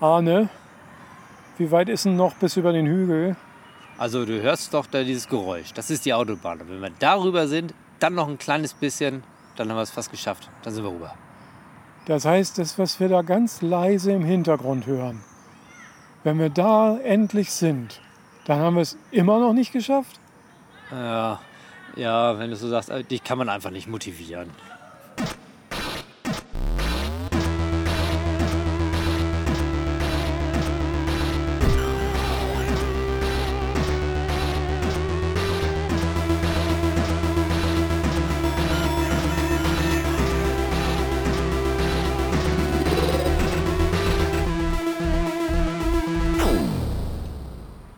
Arne, wie weit ist denn noch bis über den Hügel? Also du hörst doch da dieses Geräusch. Das ist die Autobahn. Und wenn wir darüber sind, dann noch ein kleines bisschen, dann haben wir es fast geschafft. Dann sind wir rüber. Das heißt, das, was wir da ganz leise im Hintergrund hören, wenn wir da endlich sind, dann haben wir es immer noch nicht geschafft? Ja, ja, wenn du so sagst, äh, dich kann man einfach nicht motivieren.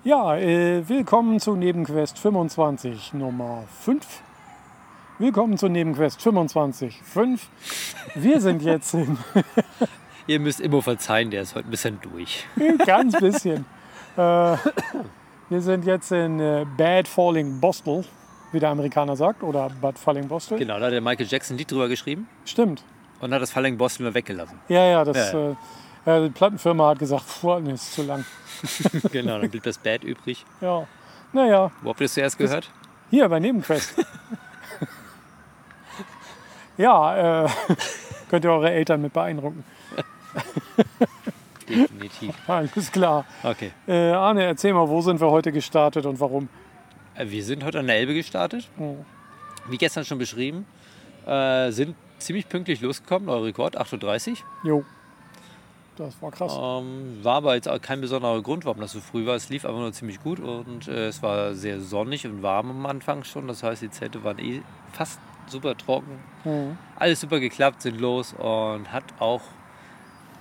Ja, äh, willkommen zu Nebenquest 25 Nummer 5. Willkommen zu Nebenquest 25 5. Wir sind jetzt in Ihr müsst Immo verzeihen, der ist heute ein bisschen durch. ganz bisschen. Äh, wir sind jetzt in äh, Bad Falling Bostel, wie der Amerikaner sagt, oder Bad Falling Bostel. Genau, da hat der Michael Jackson ein Lied drüber geschrieben Stimmt. und hat das Falling Boston mal weggelassen. Ja, ja, das, Ja, Äh, äh, die Plattenfirma hat gesagt, puh, nee, ist zu lang. genau, dann blieb das Bad übrig. Ja, naja, Wo habt ihr es zuerst gehört? hier bei Nebenquest. ja, äh, könnt ihr eure Eltern mit beeindrucken. Definitiv. Alles klar. Okay. Äh, Arne, erzähl mal, wo sind wir heute gestartet und warum? Äh, Wir sind heute an der Elbe gestartet. Oh. Wie gestern schon beschrieben, äh, sind ziemlich pünktlich losgekommen, neuer Rekord, 8.30 Uhr. Jo, das war krass. Ähm, war aber jetzt auch kein besonderer Grund, warum das so früh war. Es lief einfach nur ziemlich gut und äh, es war sehr sonnig und warm am Anfang schon. Das heißt, die Zelte waren eh fast super trocken. Mhm. Alles super geklappt, sind los und hat auch,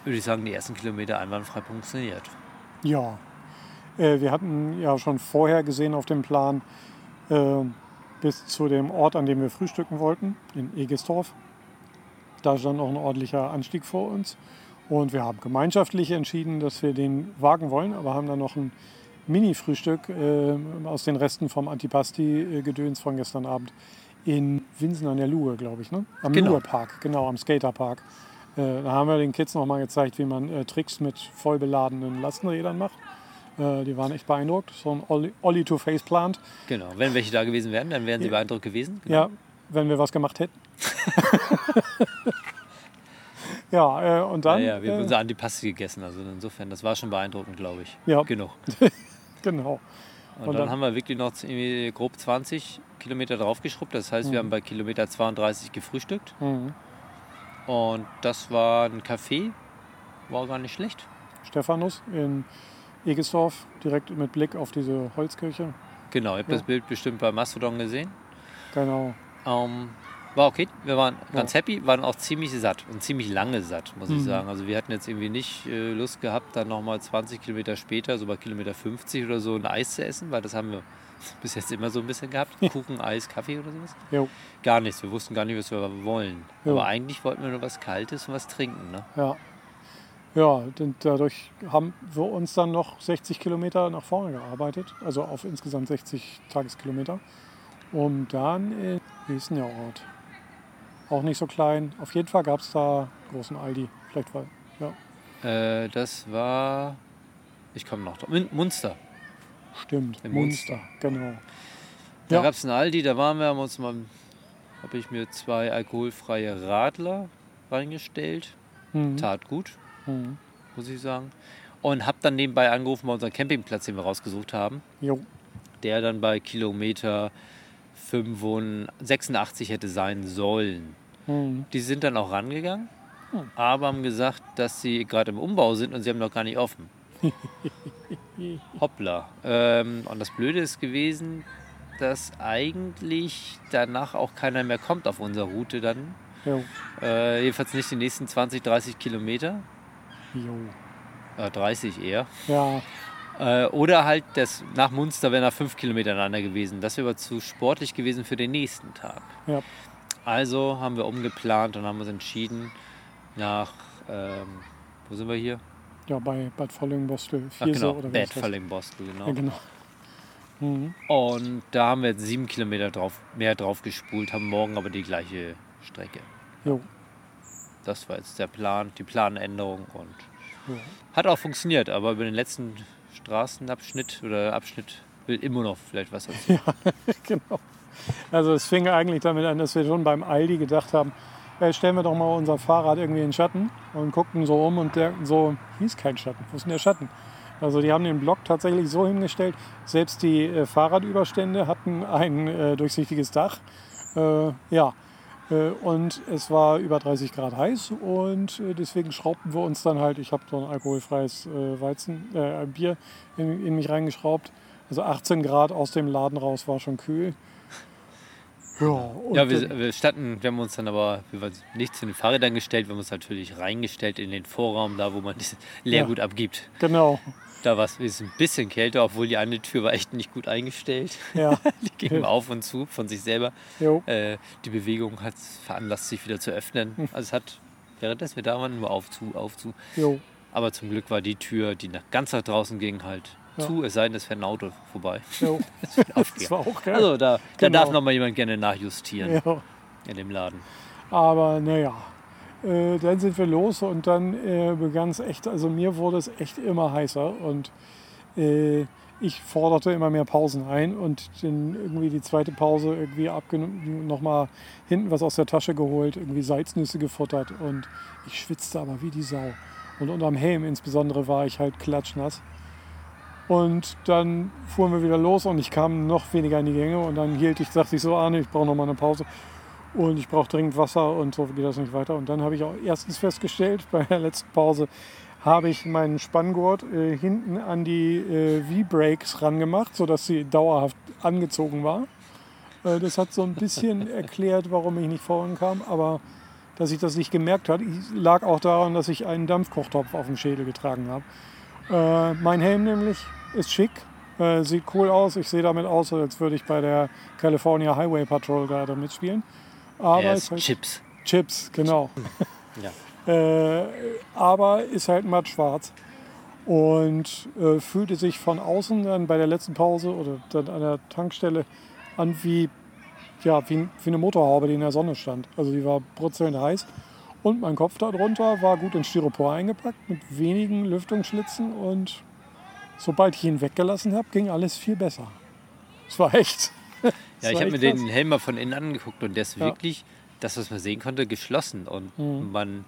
würde ich sagen, die ersten Kilometer einwandfrei funktioniert. Ja, äh, wir hatten ja schon vorher gesehen auf dem Plan, äh, bis zu dem Ort, an dem wir frühstücken wollten, in Egestorf. Da stand noch ein ordentlicher Anstieg vor uns. Und wir haben gemeinschaftlich entschieden, dass wir den wagen wollen, aber haben dann noch ein Mini-Frühstück äh, aus den Resten vom Antipasti-Gedöns von gestern Abend in Winsen an der Luhe, glaube ich, ne? Am Genau. Luhe-Park, genau, am Skaterpark. Äh, da haben wir den Kids noch mal gezeigt, wie man äh, Tricks mit voll beladenen Lastenrädern macht. Äh, die waren echt beeindruckt. So ein Ollie- Ollie-to-Face-Plant. Genau, wenn welche da gewesen wären, dann wären sie beeindruckt gewesen. Ja, wenn wir was gemacht hätten. ja, äh, und dann. ja, ja, wir haben äh, unser Antipasti gegessen. Also insofern, das war schon beeindruckend, glaube ich. Ja. Genug. genau. Und, Und dann, dann- haben wir wirklich noch grob 20 Kilometer draufgeschrubbt. Das heißt, wir Mhm. haben bei Kilometer 32 gefrühstückt. Mhm. Und das war ein Café. War gar nicht schlecht. Stephanus in Egestorf, direkt mit Blick auf diese Holzkirche. Genau, ihr habt Ja. das Bild bestimmt bei Mastodon gesehen. Genau. Ähm, war okay, wir waren ganz happy, waren auch ziemlich satt und ziemlich lange satt, muss ich Mhm. sagen. Also wir hatten jetzt irgendwie nicht äh, Lust gehabt, dann nochmal 20 Kilometer später, so bei Kilometer 50 oder so, ein Eis zu essen, weil das haben wir bis jetzt immer so ein bisschen gehabt. Kuchen, Eis, Kaffee oder sowas. Jo. Gar nichts, wir wussten gar nicht, was wir wollen. Jo. Aber eigentlich wollten wir nur was Kaltes und was trinken. Ne? Ja. Ja, und dadurch haben wir uns dann noch 60 Kilometer nach vorne gearbeitet, also auf insgesamt 60 Tageskilometer. Um dann, in, wie ist denn der Ort? Auch nicht so klein. Auf jeden Fall gab es da großen Aldi. Vielleicht war, ja, Äh, das war, ich komme noch drauf, Mun- Munster. stimmt. Im Munster, genau. Da Ja. gab es einen Aldi, da waren wir, haben uns mal, habe ich mir zwei alkoholfreie Radler reingestellt. Mhm. Tat gut, Mhm. muss ich sagen. Und habe dann nebenbei angerufen bei unserem Campingplatz, den wir rausgesucht haben, Jo. der dann bei Kilometer 86 hätte sein sollen. Mhm. Die sind dann auch rangegangen, Hm. aber haben gesagt, dass sie gerade im Umbau sind und sie haben noch gar nicht offen. Hoppla. Ähm, und das Blöde ist gewesen, dass eigentlich danach auch keiner mehr kommt auf unserer Route dann. Äh, jedenfalls nicht die nächsten 20, 30 Kilometer. Jo. Äh, 30 eher. Ja, Äh, oder halt das, nach Munster wäre nach 5 Kilometer aneinander gewesen. Das wäre aber zu sportlich gewesen für den nächsten Tag. Ja. Also haben wir umgeplant und haben uns entschieden nach, ähm, wo sind wir hier? ja, bei Bad Volling-Bostel. Ach genau, oder Bad. Falling-Bostel, genau. Ja, genau. Mhm. Und da haben wir jetzt sieben Kilometer drauf, mehr drauf gespult, haben morgen aber die gleiche Strecke. Jo. Das war jetzt der Plan, die Planänderung und Hat auch funktioniert, aber über den letzten Straßenabschnitt oder Abschnitt will immer noch vielleicht was erzählen. genau. Also es fing eigentlich damit an, dass wir schon beim Aldi gedacht haben, äh, stellen wir doch mal unser Fahrrad irgendwie in Schatten und guckten so um und der so, hier ist kein Schatten, wo ist denn der Schatten? Also die haben den Block tatsächlich so hingestellt, selbst die äh, Fahrradüberstände hatten ein äh, durchsichtiges Dach. Äh, ja, und es war über 30 Grad heiß und äh, deswegen schraubten wir uns dann halt, ich habe so ein alkoholfreies Weizen, Bier in, in mich reingeschraubt. Also 18 Grad aus dem Laden raus war schon kühl. Ja, ja wir, wir, standen, wir haben uns dann aber wir waren nicht zu den Fahrrädern gestellt, wir haben uns natürlich reingestellt in den Vorraum, da wo man das Leergut ja, abgibt. Genau. Da war es ein bisschen kälter, obwohl die eine Tür war echt nicht gut eingestellt. Ja. die ging ja. auf und zu von sich selber. Äh, die Bewegung hat veranlasst, sich wieder zu öffnen. Hm. Also es hat, währenddessen wir da waren, nur auf zu, auf zu. Jo. Aber zum Glück war die Tür, die nach ganz nach draußen ging, halt ja. zu, es sei denn, es fährt ein Auto vorbei. das, das war auch geil. Also da, genau. da darf noch mal jemand gerne nachjustieren ja. in dem Laden. Aber naja, äh, dann sind wir los und dann äh, begann es echt, also mir wurde es echt immer heißer und äh, ich forderte immer mehr Pausen ein und dann irgendwie die zweite Pause irgendwie abgenommen, nochmal hinten was aus der Tasche geholt, irgendwie Salznüsse gefuttert und ich schwitzte aber wie die Sau. Und unterm Helm insbesondere war ich halt klatschnass. Und dann fuhren wir wieder los und ich kam noch weniger in die Gänge und dann hielt ich, sagte ich so, Arne, ich brauche noch mal eine Pause und ich brauche dringend Wasser und so geht das nicht weiter. Und dann habe ich auch erstens festgestellt, bei der letzten Pause habe ich meinen Spanngurt äh, hinten an die äh, V-Brakes rangemacht, sodass sie dauerhaft angezogen war. Äh, das hat so ein bisschen erklärt, warum ich nicht vorankam, aber dass ich das nicht gemerkt habe, lag auch daran, dass ich einen Dampfkochtopf auf dem Schädel getragen habe. Äh, mein Helm nämlich ist schick, äh, sieht cool aus. Ich sehe damit aus, als würde ich bei der California Highway Patrol gerade mitspielen. Aber er ist halt Chips. Chips, genau. ja. äh, aber ist halt matt schwarz und äh, fühlte sich von außen dann bei der letzten Pause oder dann an der Tankstelle an wie, ja, wie, wie eine Motorhaube, die in der Sonne stand. Also die war brutzelnd heiß. Und mein Kopf darunter war gut in Styropor eingepackt mit wenigen Lüftungsschlitzen und sobald ich ihn weggelassen habe, ging alles viel besser. Es war echt. ja, ich habe mir den Helm mal von innen angeguckt und der ist ja. wirklich, das, was man sehen konnte, geschlossen. Und mhm. man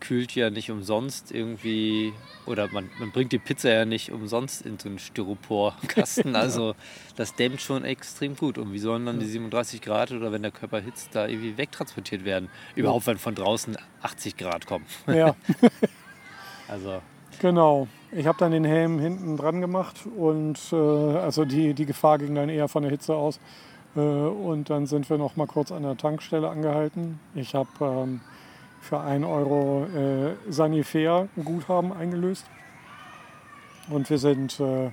kühlt ja nicht umsonst irgendwie, oder man, man bringt die Pizza ja nicht umsonst in so einen Styroporkasten. Also das dämmt schon extrem gut. Und wie sollen dann die 37 Grad oder wenn der Körper hitzt, da irgendwie wegtransportiert werden? Überhaupt, wenn von draußen 80 Grad kommen. Ja. also. Genau. Ich habe dann den Helm hinten dran gemacht und äh, also die, die Gefahr ging dann eher von der Hitze aus. Äh, und dann sind wir noch mal kurz an der Tankstelle angehalten. Ich habe ähm, für 1 Euro äh, Sanifair ein Guthaben eingelöst. Und wir sind äh,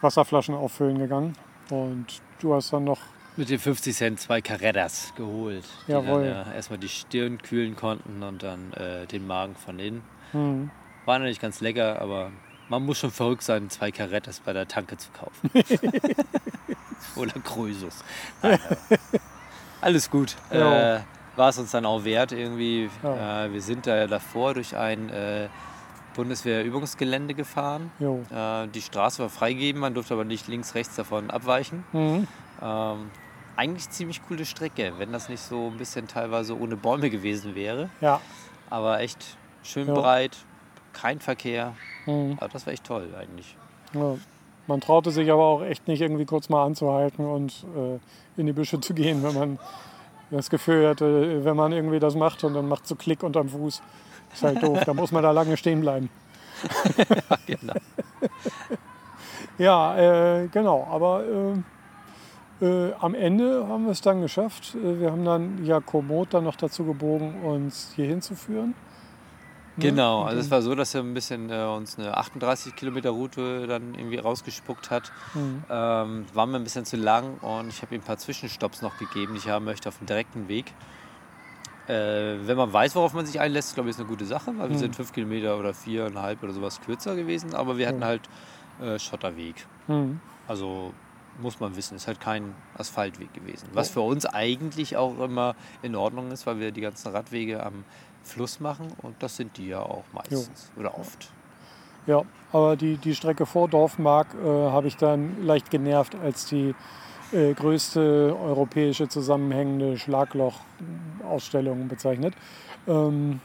Wasserflaschen auffüllen gegangen. Und du hast dann noch. Mit den 50 Cent zwei Carrettas geholt. Die Jawohl. Dann, äh, erstmal die Stirn kühlen konnten und dann äh, den Magen von innen. Mhm. War natürlich ganz lecker, aber man muss schon verrückt sein, zwei Carrettas bei der Tanke zu kaufen. Oder Krösus. alles gut. Ja. Äh, war es uns dann auch wert irgendwie. Ja. Äh, wir sind da davor durch ein äh, Bundeswehrübungsgelände gefahren. Äh, die Straße war freigegeben, man durfte aber nicht links, rechts davon abweichen. Mhm. Ähm, eigentlich ziemlich coole Strecke, wenn das nicht so ein bisschen teilweise ohne Bäume gewesen wäre. Ja. Aber echt schön ja. breit, kein Verkehr. Mhm. Aber das war echt toll eigentlich. Ja. Man traute sich aber auch echt nicht irgendwie kurz mal anzuhalten und äh, in die Büsche zu gehen, wenn man das Gefühl hatte, wenn man irgendwie das macht und dann macht so Klick unterm Fuß. Ist halt doof, da muss man da lange stehen bleiben. ja, genau. ja, äh, genau. Aber äh, äh, am Ende haben wir es dann geschafft. Äh, wir haben dann ja Komoot dann noch dazu gebogen, uns hier hinzuführen. Ne? Genau, also es war so, dass er ein bisschen äh, uns eine 38 Kilometer Route dann irgendwie rausgespuckt hat. Mhm. Ähm, war mir ein bisschen zu lang und ich habe ihm ein paar Zwischenstopps noch gegeben, die ich haben möchte auf dem direkten Weg. Äh, wenn man weiß, worauf man sich einlässt, glaube ich, ist eine gute Sache, weil mhm. wir sind fünf Kilometer oder viereinhalb oder sowas kürzer gewesen, aber wir hatten mhm. halt äh, Schotterweg. Mhm. Also muss man wissen, ist halt kein Asphaltweg gewesen. Was für uns eigentlich auch immer in Ordnung ist, weil wir die ganzen Radwege am Fluss machen und das sind die ja auch meistens jo. oder oft. Ja, aber die, die Strecke vor Dorfmark äh, habe ich dann leicht genervt als die äh, größte europäische zusammenhängende Schlagloch-Ausstellung bezeichnet. Ähm,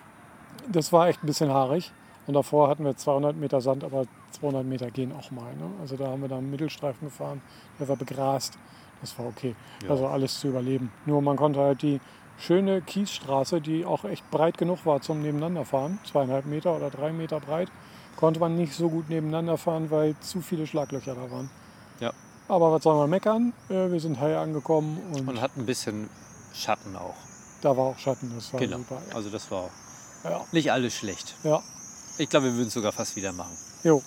das war echt ein bisschen haarig. Und davor hatten wir 200 Meter Sand, aber 200 Meter gehen auch mal. Ne? Also da haben wir dann einen Mittelstreifen gefahren, der war begrast. Das war okay. Ja. Also alles zu überleben. Nur man konnte halt die schöne Kiesstraße, die auch echt breit genug war zum Nebeneinanderfahren, zweieinhalb Meter oder drei Meter breit, konnte man nicht so gut nebeneinander fahren, weil zu viele Schlaglöcher da waren. Ja. Aber was soll man meckern? Äh, wir sind heil angekommen. Und, und hat ein bisschen Schatten auch. Da war auch Schatten, das war genau. super. Ja. Also das war ja. nicht alles schlecht. Ja. Ich glaube, wir würden es sogar fast wieder machen. Jo.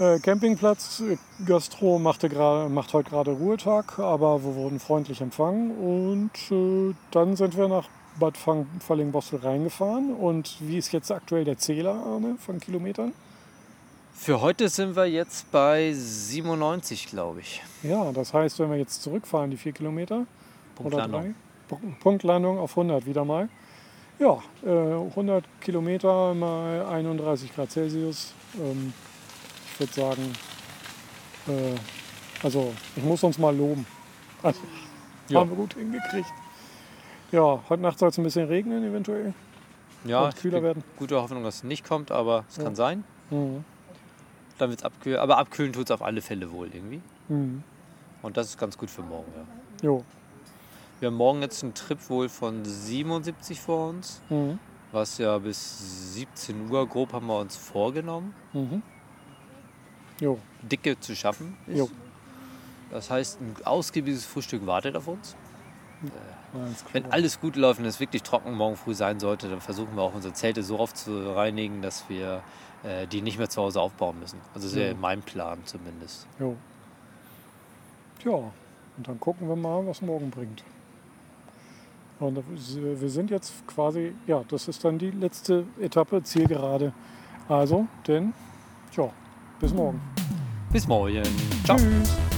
Äh, Campingplatz, äh, Gastro machte macht heute gerade Ruhetag, aber wir wurden freundlich empfangen und äh, dann sind wir nach Bad Falling-Bossel reingefahren. Und wie ist jetzt aktuell der Zähler, Arne, von Kilometern? Für heute sind wir jetzt bei 97, glaube ich. Ja, das heißt, wenn wir jetzt zurückfahren, die vier Kilometer, Punktlandung. Punktlandung auf 100 wieder mal. Ja, äh, 100 Kilometer mal 31 Grad Celsius. Ähm, würde sagen, äh, also ich muss uns mal loben. Also, ja. Haben wir gut hingekriegt. Ja, heute Nacht soll es ein bisschen regnen eventuell. Ja, und kühler werden. Gute Hoffnung, dass es nicht kommt, aber es ja. kann sein. Mhm. Dann wird es abkühlen. Aber abkühlen tut es auf alle Fälle wohl irgendwie. Mhm. Und das ist ganz gut für morgen, ja. Jo. Wir haben morgen jetzt einen Trip wohl von 77 vor uns. Mhm. Was ja bis 17 Uhr grob haben wir uns vorgenommen. Mhm. Jo. Dicke zu schaffen. Ist. Jo. Das heißt, ein ausgiebiges Frühstück wartet auf uns. Wenn alles gut läuft und es wirklich trocken morgen früh sein sollte, dann versuchen wir auch unsere Zelte so oft zu reinigen, dass wir äh, die nicht mehr zu Hause aufbauen müssen. Also das ist ja mein Plan zumindest. Jo. Ja, und dann gucken wir mal, was morgen bringt. Und wir sind jetzt quasi, ja, das ist dann die letzte Etappe, Zielgerade. Also, denn, ja, bis morgen. Bis morgen. Ciao. Tschüss.